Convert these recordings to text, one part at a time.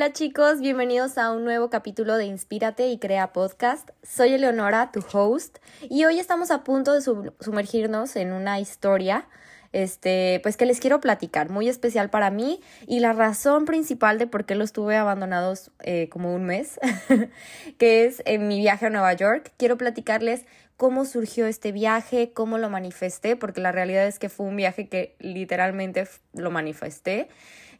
Hola chicos, bienvenidos a un nuevo capítulo de Inspírate y Crea Podcast. Soy Eleonora, tu host, y hoy estamos a punto de sumergirnos en una historia, este, pues que les quiero platicar, muy especial para mí y la razón principal de por qué los tuve abandonados eh, como un mes, que es en mi viaje a Nueva York. Quiero platicarles cómo surgió este viaje, cómo lo manifesté, porque la realidad es que fue un viaje que literalmente lo manifesté.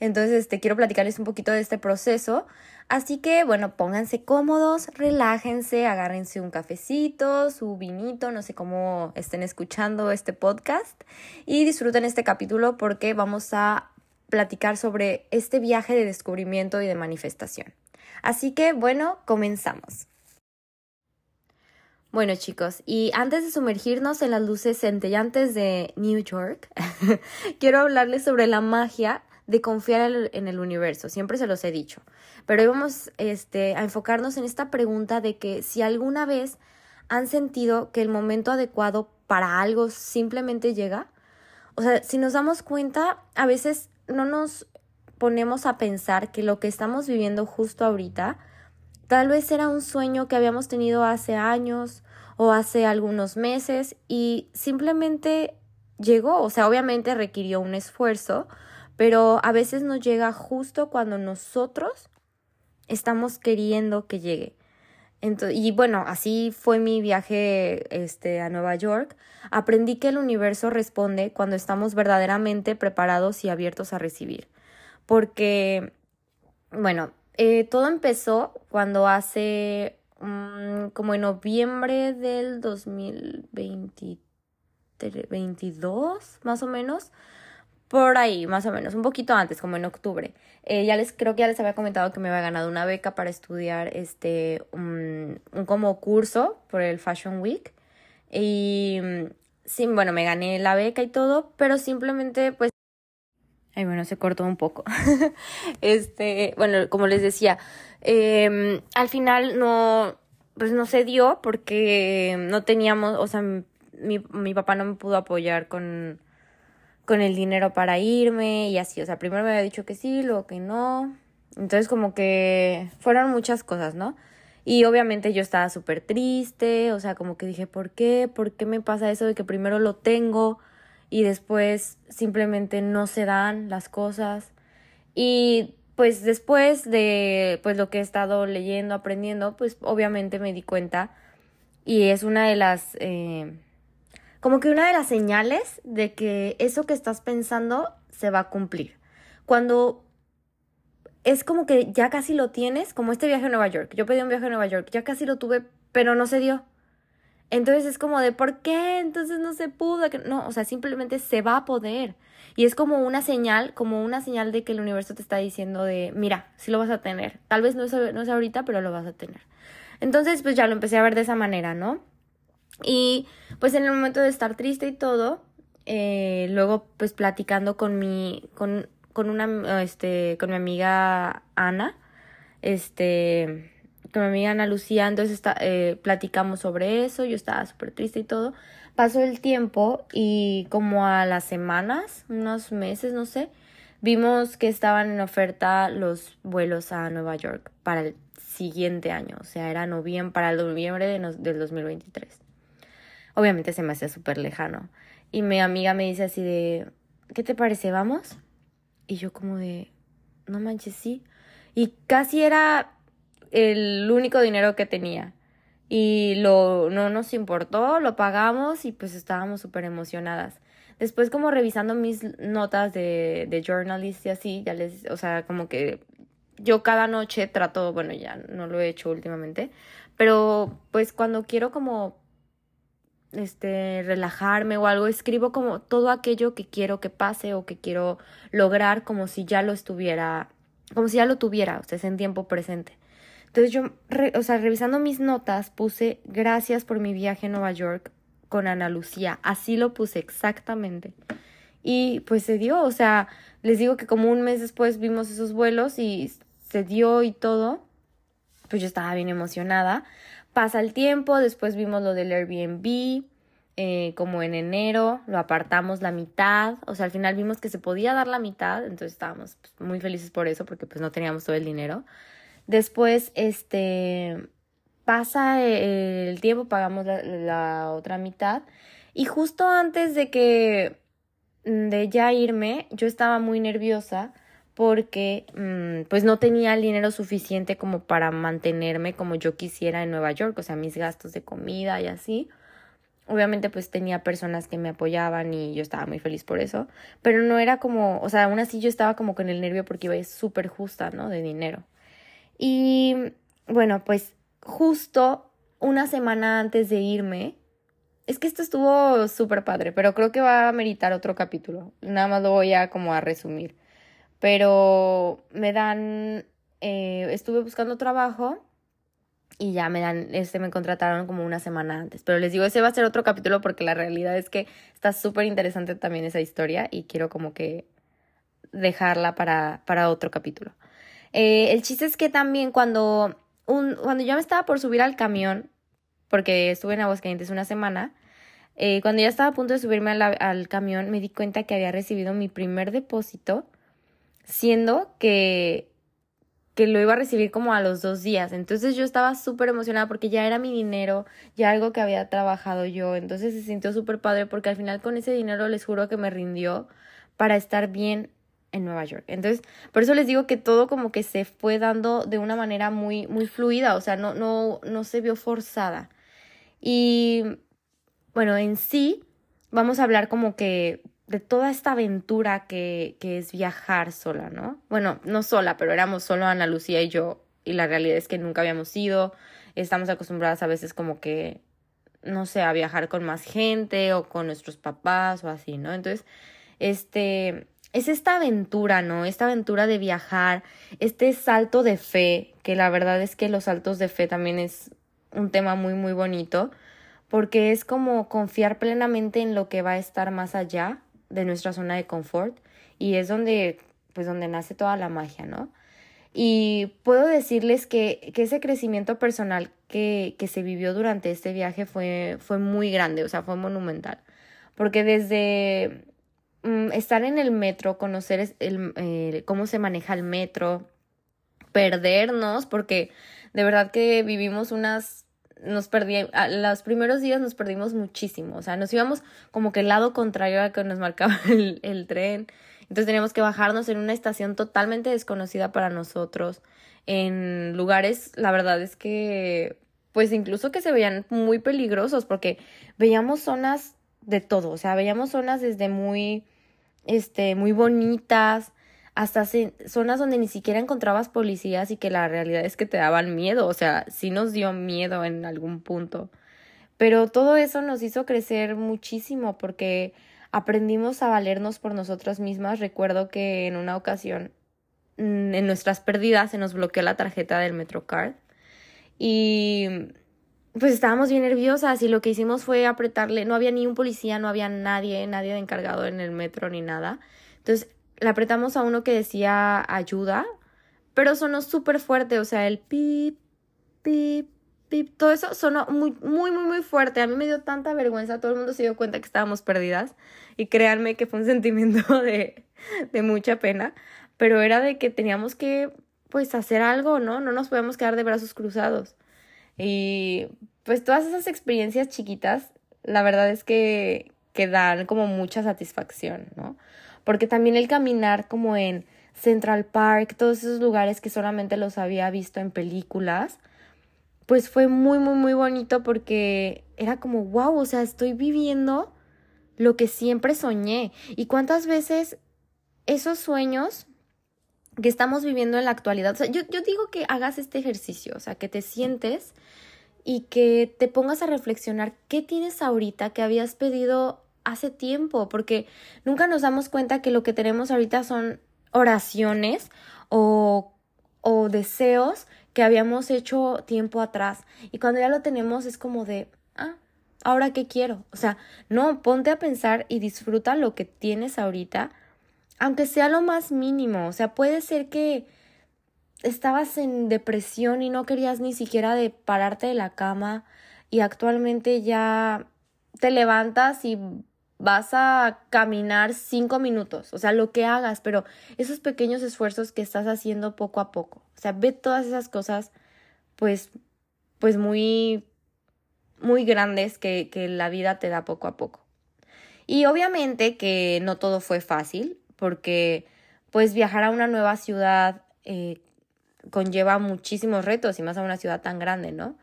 Entonces, este, quiero platicarles un poquito de este proceso. Así que, bueno, pónganse cómodos, relájense, agárrense un cafecito, su vinito, no sé cómo estén escuchando este podcast y disfruten este capítulo porque vamos a platicar sobre este viaje de descubrimiento y de manifestación. Así que, bueno, comenzamos. Bueno chicos, y antes de sumergirnos en las luces centellantes de New York, quiero hablarles sobre la magia de confiar en el universo, siempre se los he dicho. Pero hoy vamos este, a enfocarnos en esta pregunta de que si alguna vez han sentido que el momento adecuado para algo simplemente llega, o sea, si nos damos cuenta, a veces no nos ponemos a pensar que lo que estamos viviendo justo ahorita tal vez era un sueño que habíamos tenido hace años o hace algunos meses y simplemente llegó, o sea, obviamente requirió un esfuerzo, pero a veces nos llega justo cuando nosotros estamos queriendo que llegue. y bueno, así fue mi viaje este, a Nueva York. Aprendí que el universo responde cuando estamos verdaderamente preparados y abiertos a recibir. Porque, bueno, eh, todo empezó cuando hace mm, como en noviembre del 2022, más o menos por ahí, más o menos, un poquito antes, como en octubre. Eh, ya les creo que ya les había comentado que me había ganado una beca para estudiar este un, como curso por el Fashion Week. Y sí, bueno, me gané la beca y todo, pero simplemente pues Ay, bueno, se cortó un poco. este, bueno, como les decía, em, al final no, pues no se dio porque no teníamos, o sea, mi, mi papá no me pudo apoyar con, con el dinero para irme y así, o sea, primero me había dicho que sí, luego que no. Entonces como que fueron muchas cosas, ¿no? Y obviamente yo estaba súper triste, o sea, como que dije, ¿por qué? ¿Por qué me pasa eso de que primero lo tengo y después simplemente no se dan las cosas? Y pues después de pues lo que he estado leyendo, aprendiendo, pues obviamente me di cuenta y es una de las... Eh, como que una de las señales de que eso que estás pensando se va a cumplir. Cuando es como que ya casi lo tienes, como este viaje a Nueva York. Yo pedí un viaje a Nueva York, ya casi lo tuve, pero no se dio. Entonces es como de, ¿por qué? Entonces no se pudo. No, o sea, simplemente se va a poder. Y es como una señal, como una señal de que el universo te está diciendo de, mira, sí lo vas a tener. Tal vez no es, no es ahorita, pero lo vas a tener. Entonces, pues ya lo empecé a ver de esa manera, ¿no? Y pues en el momento de estar triste y todo, eh, luego pues platicando con mi, con, con una, este, con mi amiga Ana, este, con mi amiga Ana Lucía, entonces está, eh, platicamos sobre eso, yo estaba súper triste y todo. Pasó el tiempo y como a las semanas, unos meses, no sé, vimos que estaban en oferta los vuelos a Nueva York para el siguiente año, o sea, era noviembre, para el noviembre de del 2023. Obviamente se me hacía súper lejano. Y mi amiga me dice así de, ¿qué te parece? ¿Vamos? Y yo como de, no manches, sí. Y casi era el único dinero que tenía. Y lo, no nos importó, lo pagamos y pues estábamos súper emocionadas. Después como revisando mis notas de, de journalist y así, ya les, o sea, como que yo cada noche trato, bueno, ya no lo he hecho últimamente, pero pues cuando quiero como este, relajarme o algo, escribo como todo aquello que quiero que pase o que quiero lograr como si ya lo estuviera, como si ya lo tuviera, o sea, es en tiempo presente. Entonces yo, o sea, revisando mis notas, puse gracias por mi viaje a Nueva York con Ana Lucía, así lo puse exactamente. Y pues se dio, o sea, les digo que como un mes después vimos esos vuelos y se dio y todo, pues yo estaba bien emocionada. Pasa el tiempo, después vimos lo del Airbnb, eh, como en enero, lo apartamos la mitad, o sea, al final vimos que se podía dar la mitad, entonces estábamos pues, muy felices por eso, porque pues no teníamos todo el dinero. Después, este, pasa el tiempo, pagamos la, otra mitad, y justo antes de que, de ya irme, yo estaba muy nerviosa porque mm, pues no tenía el dinero suficiente como para mantenerme como yo quisiera en Nueva York, o sea, mis gastos de comida y así. Obviamente pues tenía personas que me apoyaban y yo estaba muy feliz por eso, pero no era como, o sea, aún así yo estaba como con el nervio porque iba súper justa, ¿no? De dinero. Y bueno, pues justo una semana antes de irme, es que esto estuvo súper padre, pero creo que va a meritar otro capítulo. Nada más lo voy a como a resumir. Pero me dan, eh, estuve buscando trabajo y ya me dan, este, me contrataron como una semana antes. Pero les digo, ese va a ser otro capítulo porque la realidad es que está súper interesante también esa historia y quiero como que dejarla para, para otro capítulo. Eh, el chiste es que también cuando, un, cuando yo me estaba por subir al camión, porque estuve en Aguascalientes una semana, eh, cuando ya estaba a punto de subirme al camión, me di cuenta que había recibido mi primer depósito, siendo que que lo iba a recibir como a los dos días. Entonces yo estaba súper emocionada porque ya era mi dinero, ya algo que había trabajado yo. Entonces se sintió súper padre porque al final con ese dinero les juro que me rindió para estar bien en Nueva York. Entonces, por eso les digo que todo como que se fue dando de una manera muy, muy fluida, o sea, no, no, no se vio forzada. Y bueno, en sí, vamos a hablar como que de toda esta aventura que, que es viajar sola, ¿no? Bueno, no sola, pero éramos solo Ana Lucía y yo, y la realidad es que nunca habíamos ido, estamos acostumbradas a veces como que, no sé, a viajar con más gente o con nuestros papás o así, ¿no? Entonces, este, es esta aventura, ¿no? Esta aventura de viajar, este salto de fe, que la verdad es que los saltos de fe también es un tema muy, muy bonito, porque es como confiar plenamente en lo que va a estar más allá de nuestra zona de confort y es donde pues donde nace toda la magia, ¿no? Y puedo decirles que, que ese crecimiento personal que, que, se vivió durante este viaje fue, fue muy grande, o sea, fue monumental. Porque desde mm, estar en el metro, conocer el, cómo se maneja el metro, perdernos, porque de verdad que vivimos unas nos perdí, los primeros días nos perdimos muchísimo, o sea, nos íbamos como que el lado contrario al que nos marcaba el, el tren, entonces teníamos que bajarnos en una estación totalmente desconocida para nosotros, en lugares, la verdad es que, pues incluso que se veían muy peligrosos, porque veíamos zonas de todo, o sea, veíamos zonas desde muy, este, muy bonitas, hasta zonas donde ni siquiera encontrabas policías y que la realidad es que te daban miedo, o sea, sí nos dio miedo en algún punto. Pero todo eso nos hizo crecer muchísimo porque aprendimos a valernos por nosotras mismas. Recuerdo que en una ocasión, mm, en nuestras pérdidas, se nos bloqueó la tarjeta del Metrocard y pues estábamos bien nerviosas y lo que hicimos fue apretarle, no había ni un policía, no había nadie, nadie de encargado en el metro ni nada. Entonces le apretamos a uno que decía ayuda, pero sonó súper fuerte, o sea, el pip, pip, pip, todo eso sonó muy, muy, muy, muy fuerte. A mí me dio tanta vergüenza, todo el mundo se dio cuenta que estábamos perdidas y créanme que fue un sentimiento de, de mucha pena, pero era de que teníamos que, pues, hacer algo, ¿no? No nos podíamos quedar de brazos cruzados. Y pues todas esas experiencias chiquitas, la verdad es que, que dan como mucha satisfacción, ¿no? Porque también el caminar como en Central Park, todos esos lugares que solamente los había visto en películas, pues fue muy, muy, muy bonito porque era como, wow, o sea, estoy viviendo lo que siempre soñé. ¿Y cuántas veces esos sueños que estamos viviendo en la actualidad, o sea, yo, yo digo que hagas este ejercicio, o sea, que te sientes y que te pongas a reflexionar qué tienes ahorita que habías pedido hace tiempo, porque nunca nos damos cuenta que lo que tenemos ahorita son oraciones o, o deseos que habíamos hecho tiempo atrás. Y cuando ya lo tenemos es como de, ah, ahora qué quiero. O sea, no, ponte a pensar y disfruta lo que tienes ahorita, aunque sea lo más mínimo. O sea, puede ser que estabas en depresión y no querías ni siquiera de pararte de la cama y actualmente ya te levantas y vas a caminar cinco minutos, o sea, lo que hagas, pero esos pequeños esfuerzos que estás haciendo poco a poco, o sea, ve todas esas cosas, pues, pues muy, muy grandes que, que la vida te da poco a poco. Y obviamente que no todo fue fácil, porque pues viajar a una nueva ciudad eh, conlleva muchísimos retos y más a una ciudad tan grande, ¿no?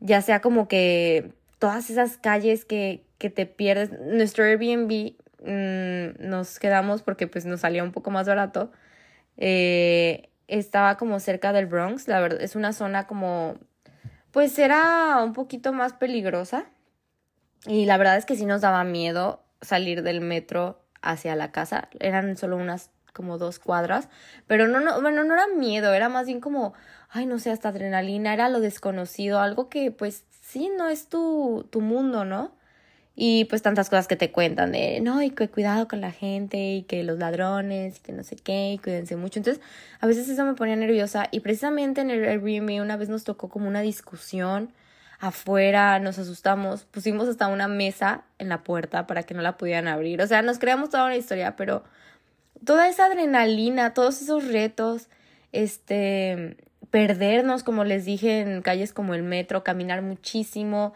Ya sea como que todas esas calles que, que te pierdes. Nuestro Airbnb mm, nos quedamos porque pues nos salía un poco más barato. Eh, estaba como cerca del Bronx, la verdad, es una zona como, pues era un poquito más peligrosa. Y la verdad es que sí nos daba miedo salir del metro hacia la casa. Eran solo unas como dos cuadras, pero no, no, bueno, no era miedo, era más bien como, ay, no sé, hasta adrenalina, era lo desconocido, algo que pues sí, no es tu, tu mundo, ¿no? Y pues tantas cosas que te cuentan de, no, y que cuidado con la gente, y que los ladrones, y que no sé qué, y cuídense mucho. Entonces, a veces eso me ponía nerviosa. Y precisamente en el Airbnb una vez nos tocó como una discusión afuera, nos asustamos, pusimos hasta una mesa en la puerta para que no la pudieran abrir. O sea, nos creamos toda una historia, pero toda esa adrenalina, todos esos retos, este, perdernos, como les dije, en calles como el metro, caminar muchísimo,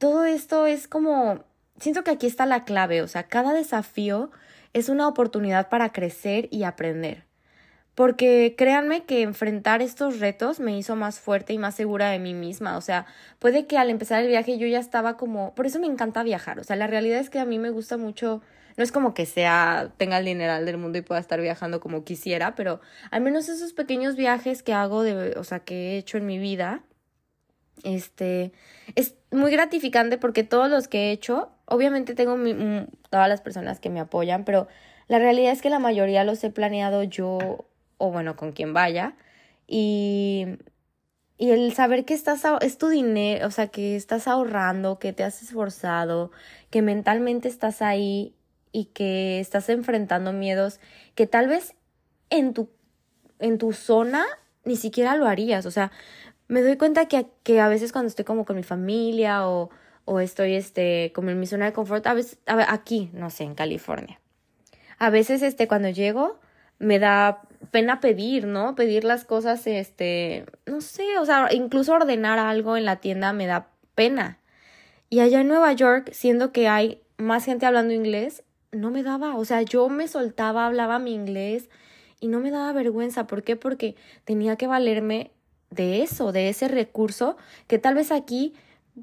todo esto es como, siento que aquí está la clave, o sea, cada desafío es una oportunidad para crecer y aprender. Porque créanme que enfrentar estos retos me hizo más fuerte y más segura de mí misma. O sea, puede que al empezar el viaje yo ya estaba como... Por eso me encanta viajar. O sea, la realidad es que a mí me gusta mucho no es como que sea, tenga el dineral del mundo y pueda estar viajando como quisiera, pero al menos esos pequeños viajes que hago, de, o sea, que he hecho en mi vida, este, es muy gratificante porque todos los que he hecho, obviamente tengo todas las personas que me apoyan, pero la realidad es que la mayoría los he planeado yo o bueno, con quien vaya. Y, y el saber que estás, es tu dinero, o sea, que estás ahorrando, que te has esforzado, que mentalmente estás ahí y que estás enfrentando miedos que tal vez en tu, en tu zona ni siquiera lo harías. O sea, me doy cuenta que, que a veces cuando estoy como con mi familia o, o estoy este, como en mi zona de confort, a veces, aquí, no sé, en California. A veces este, cuando llego me da pena pedir, ¿no? Pedir las cosas, este, no sé, o sea, incluso ordenar algo en la tienda me da pena. Y allá en Nueva York, siendo que hay más gente hablando inglés, no me daba, o sea, yo me soltaba, hablaba mi inglés y no me daba vergüenza. ¿Por qué? Porque tenía que valerme de eso, de ese recurso que tal vez aquí,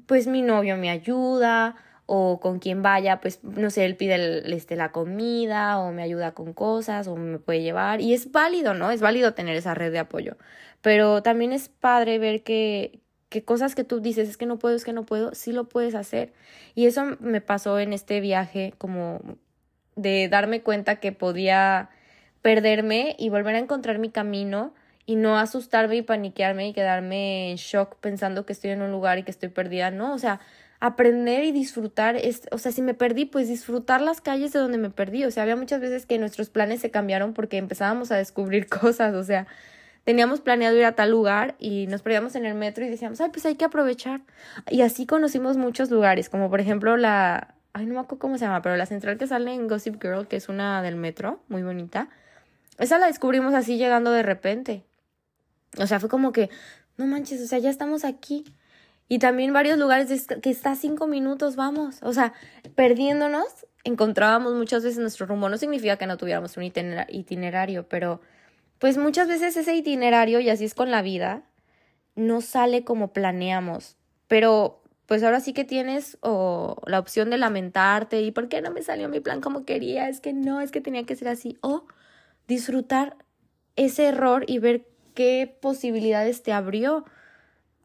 pues mi novio me ayuda o con quien vaya, pues no sé, él pide este, la comida o me ayuda con cosas o me puede llevar y es válido, ¿no? Es válido tener esa red de apoyo, pero también es padre ver que, que cosas que tú dices es que no puedo, es que no puedo, sí lo puedes hacer. Y eso me pasó en este viaje como de darme cuenta que podía perderme y volver a encontrar mi camino y no asustarme y paniquearme y quedarme en shock pensando que estoy en un lugar y que estoy perdida, no, o sea, aprender y disfrutar, es, o sea, si me perdí, pues disfrutar las calles de donde me perdí, o sea, había muchas veces que nuestros planes se cambiaron porque empezábamos a descubrir cosas, o sea, teníamos planeado ir a tal lugar y nos perdíamos en el metro y decíamos, ay, pues hay que aprovechar. Y así conocimos muchos lugares, como por ejemplo la, ay, no me acuerdo cómo se llama, pero la central que sale en Gossip Girl, que es una del metro, muy bonita, esa la descubrimos así llegando de repente. O sea, fue como que, no manches, o sea, ya estamos aquí. Y también varios lugares que está cinco minutos, vamos. O sea, perdiéndonos, encontrábamos muchas veces nuestro rumbo. No significa que no tuviéramos un itinerario, pero pues muchas veces ese itinerario, y así es con la vida, no sale como planeamos. Pero pues ahora sí que tienes o la opción de lamentarte y por qué no me salió mi plan como quería, es que no, es que tenía que ser así, o disfrutar ese error y ver qué posibilidades te abrió.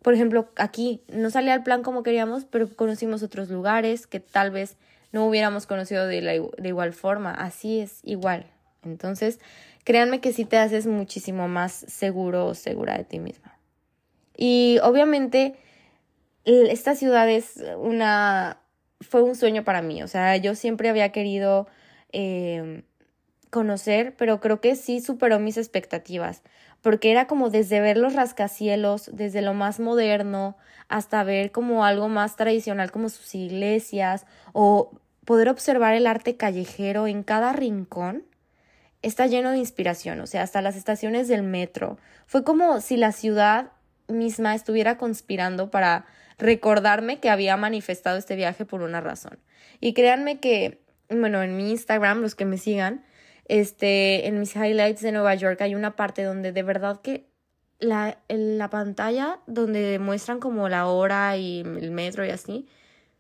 Por ejemplo, aquí no salía el plan como queríamos, pero conocimos otros lugares que tal vez no hubiéramos conocido de, la, de igual forma. Así es, igual. Entonces, créanme que sí te haces muchísimo más seguro o segura de ti misma. Y obviamente esta ciudad es una, fue un sueño para mí, o sea, yo siempre había querido eh, conocer, pero creo que sí superó mis expectativas, porque era como desde ver los rascacielos, desde lo más moderno, hasta ver como algo más tradicional como sus iglesias, o poder observar el arte callejero en cada rincón, está lleno de inspiración, o sea, hasta las estaciones del metro. Fue como si la ciudad misma estuviera conspirando para recordarme que había manifestado este viaje por una razón. Y créanme que, bueno, en mi Instagram, los que me sigan, este, en mis highlights de Nueva York hay una parte donde de verdad que la, la pantalla donde muestran como la hora y el metro y así,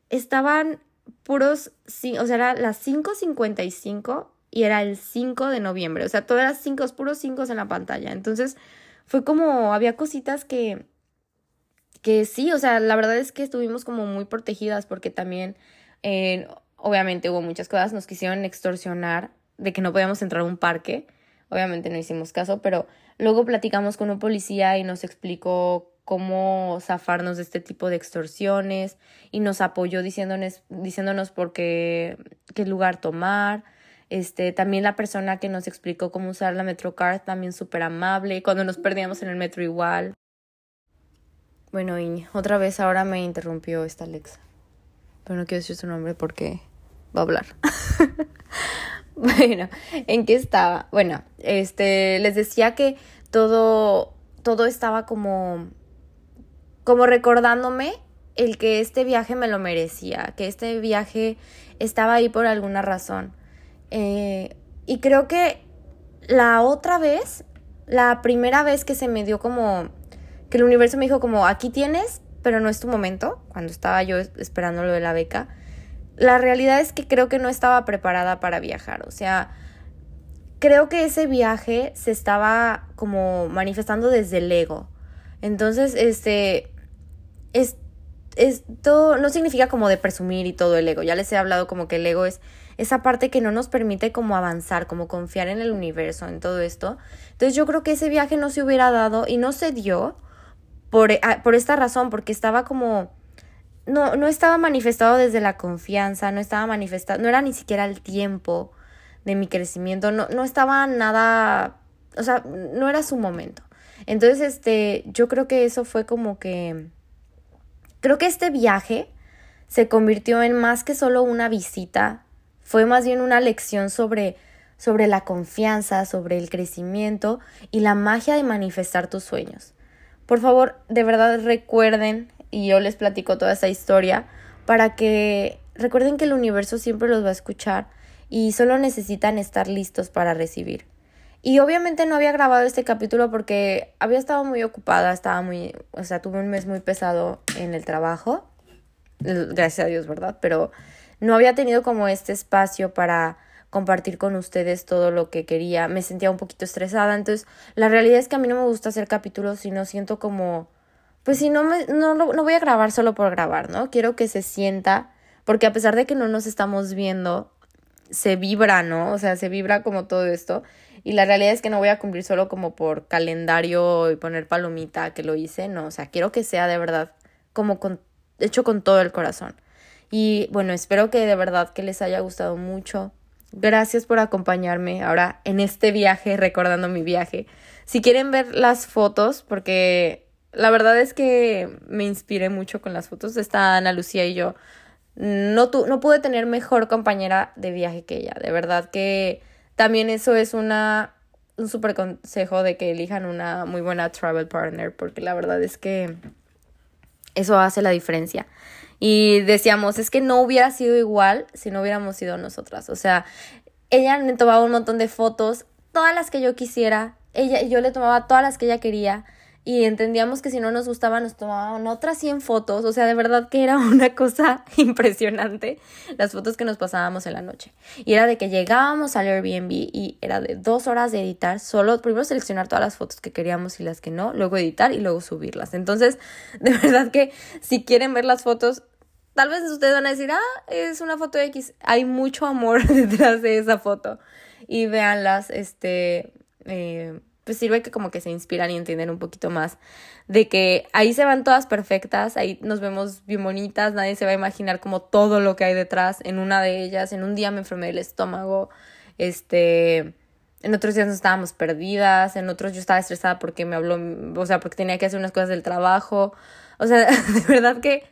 estaban puros, o sea, era las 5.55 y era el 5 de noviembre, o sea, todas las 5, puros 5 en la pantalla. Entonces, fue como, había cositas que, que sí, o sea, la verdad es que estuvimos como muy protegidas porque también, eh, obviamente hubo muchas cosas, nos quisieron extorsionar de que no podíamos entrar a un parque, obviamente no hicimos caso, pero luego platicamos con un policía y nos explicó cómo zafarnos de este tipo de extorsiones y nos apoyó diciéndonos, diciéndonos por qué, qué lugar tomar. Este, también la persona que nos explicó cómo usar la Metrocard también súper amable, cuando nos perdíamos en el metro igual. Bueno, y otra vez ahora me interrumpió esta Alexa. Pero no quiero decir su nombre porque va a hablar. bueno, ¿en qué estaba? Bueno, este, les decía que todo, todo estaba como, como recordándome el que este viaje me lo merecía, que este viaje estaba ahí por alguna razón. Eh, y creo que la otra vez, la primera vez que se me dio como que el universo me dijo como, aquí tienes, pero no es tu momento, cuando estaba yo esperando lo de la beca, la realidad es que creo que no estaba preparada para viajar, o sea, creo que ese viaje se estaba como manifestando desde el ego. Entonces, este, es, esto no significa como de presumir y todo el ego, ya les he hablado como que el ego es esa parte que no nos permite como avanzar, como confiar en el universo, en todo esto. Entonces yo creo que ese viaje no se hubiera dado y no se dio por, ah, por esta razón, porque estaba como... No, no estaba manifestado desde la confianza, no estaba manifestado, no era ni siquiera el tiempo de mi crecimiento, no, no estaba nada, o sea, no era su momento. Entonces, este, yo creo que eso fue como que, creo que este viaje se convirtió en más que solo una visita, fue más bien una lección sobre, sobre la confianza, sobre el crecimiento y la magia de manifestar tus sueños. Por favor, de verdad recuerden, y yo les platico toda esa historia, para que recuerden que el universo siempre los va a escuchar y solo necesitan estar listos para recibir. Y obviamente no había grabado este capítulo porque había estado muy ocupada, estaba muy, o sea, tuve un mes muy pesado en el trabajo, gracias a Dios, ¿verdad? Pero no había tenido como este espacio para compartir con ustedes todo lo que quería. Me sentía un poquito estresada, entonces la realidad es que a mí no me gusta hacer capítulos y no siento como, pues si no me, no, no voy a grabar solo por grabar, ¿no? Quiero que se sienta, porque a pesar de que no nos estamos viendo, se vibra, ¿no? O sea, se vibra como todo esto. Y la realidad es que no voy a cumplir solo como por calendario y poner palomita que lo hice, no, o sea, quiero que sea de verdad como con, hecho con todo el corazón. Y bueno, espero que de verdad que les haya gustado mucho. Gracias por acompañarme ahora en este viaje, recordando mi viaje. Si quieren ver las fotos, porque la verdad es que me inspiré mucho con las fotos. Está Ana Lucía y yo. No, tu, no pude tener mejor compañera de viaje que ella. De verdad que también eso es una, un súper consejo de que elijan una muy buena travel partner, porque la verdad es que eso hace la diferencia. Y decíamos, es que no hubiera sido igual si no hubiéramos sido nosotras. O sea, ella me tomaba un montón de fotos, todas las que yo quisiera. Ella, yo le tomaba todas las que ella quería y entendíamos que si no nos gustaba nos tomaban otras 100 fotos, o sea, de verdad que era una cosa impresionante las fotos que nos pasábamos en la noche. Y era de que llegábamos al Airbnb y era de dos horas de editar, solo primero seleccionar todas las fotos que queríamos y las que no, luego editar y luego subirlas. Entonces, de verdad que si quieren ver las fotos, tal vez ustedes van a decir, ah, es una foto X, hay mucho amor detrás de esa foto. Y véanlas, este... Eh, pues sirve que como que se inspiran y entienden un poquito más de que ahí se van todas perfectas, ahí nos vemos bien bonitas, nadie se va a imaginar como todo lo que hay detrás en una de ellas, en un día me enfermé del estómago, este, en otros días nos estábamos perdidas, en otros yo estaba estresada porque me habló, o sea, porque tenía que hacer unas cosas del trabajo. O sea, de verdad que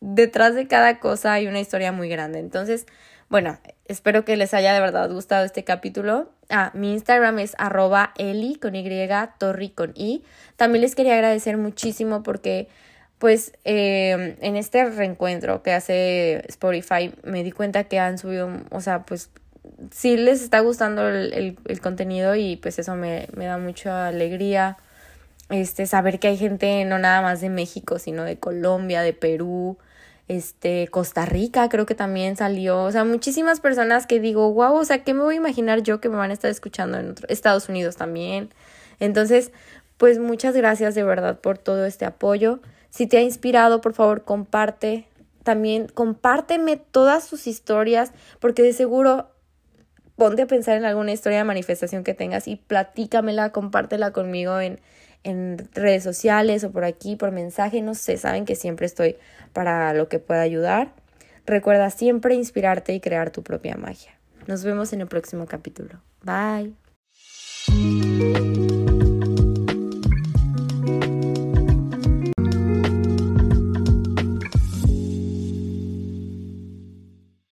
detrás de cada cosa hay una historia muy grande. Entonces, bueno, espero que les haya de verdad gustado este capítulo. Ah, mi Instagram es arroba eli con Y, con I. También les quería agradecer muchísimo porque pues eh, en este reencuentro que hace Spotify me di cuenta que han subido, o sea, pues sí les está gustando el, el, contenido y pues eso me, me, da mucha alegría. Este, saber que hay gente no nada más de México, sino de Colombia, de Perú, este, Costa Rica creo que también salió, o sea, muchísimas personas que digo, wow, o sea, ¿qué me voy a imaginar yo que me van a estar escuchando en Estados Unidos también? Entonces, pues muchas gracias de verdad por todo este apoyo. Si te ha inspirado, por favor, comparte. También compárteme todas sus historias, porque de seguro ponte a pensar en alguna historia de manifestación que tengas y platícamela, compártela conmigo en, en redes sociales o por aquí, por mensaje, no sé, saben que siempre estoy para lo que pueda ayudar. Recuerda siempre inspirarte y crear tu propia magia. Nos vemos en el próximo capítulo. Bye.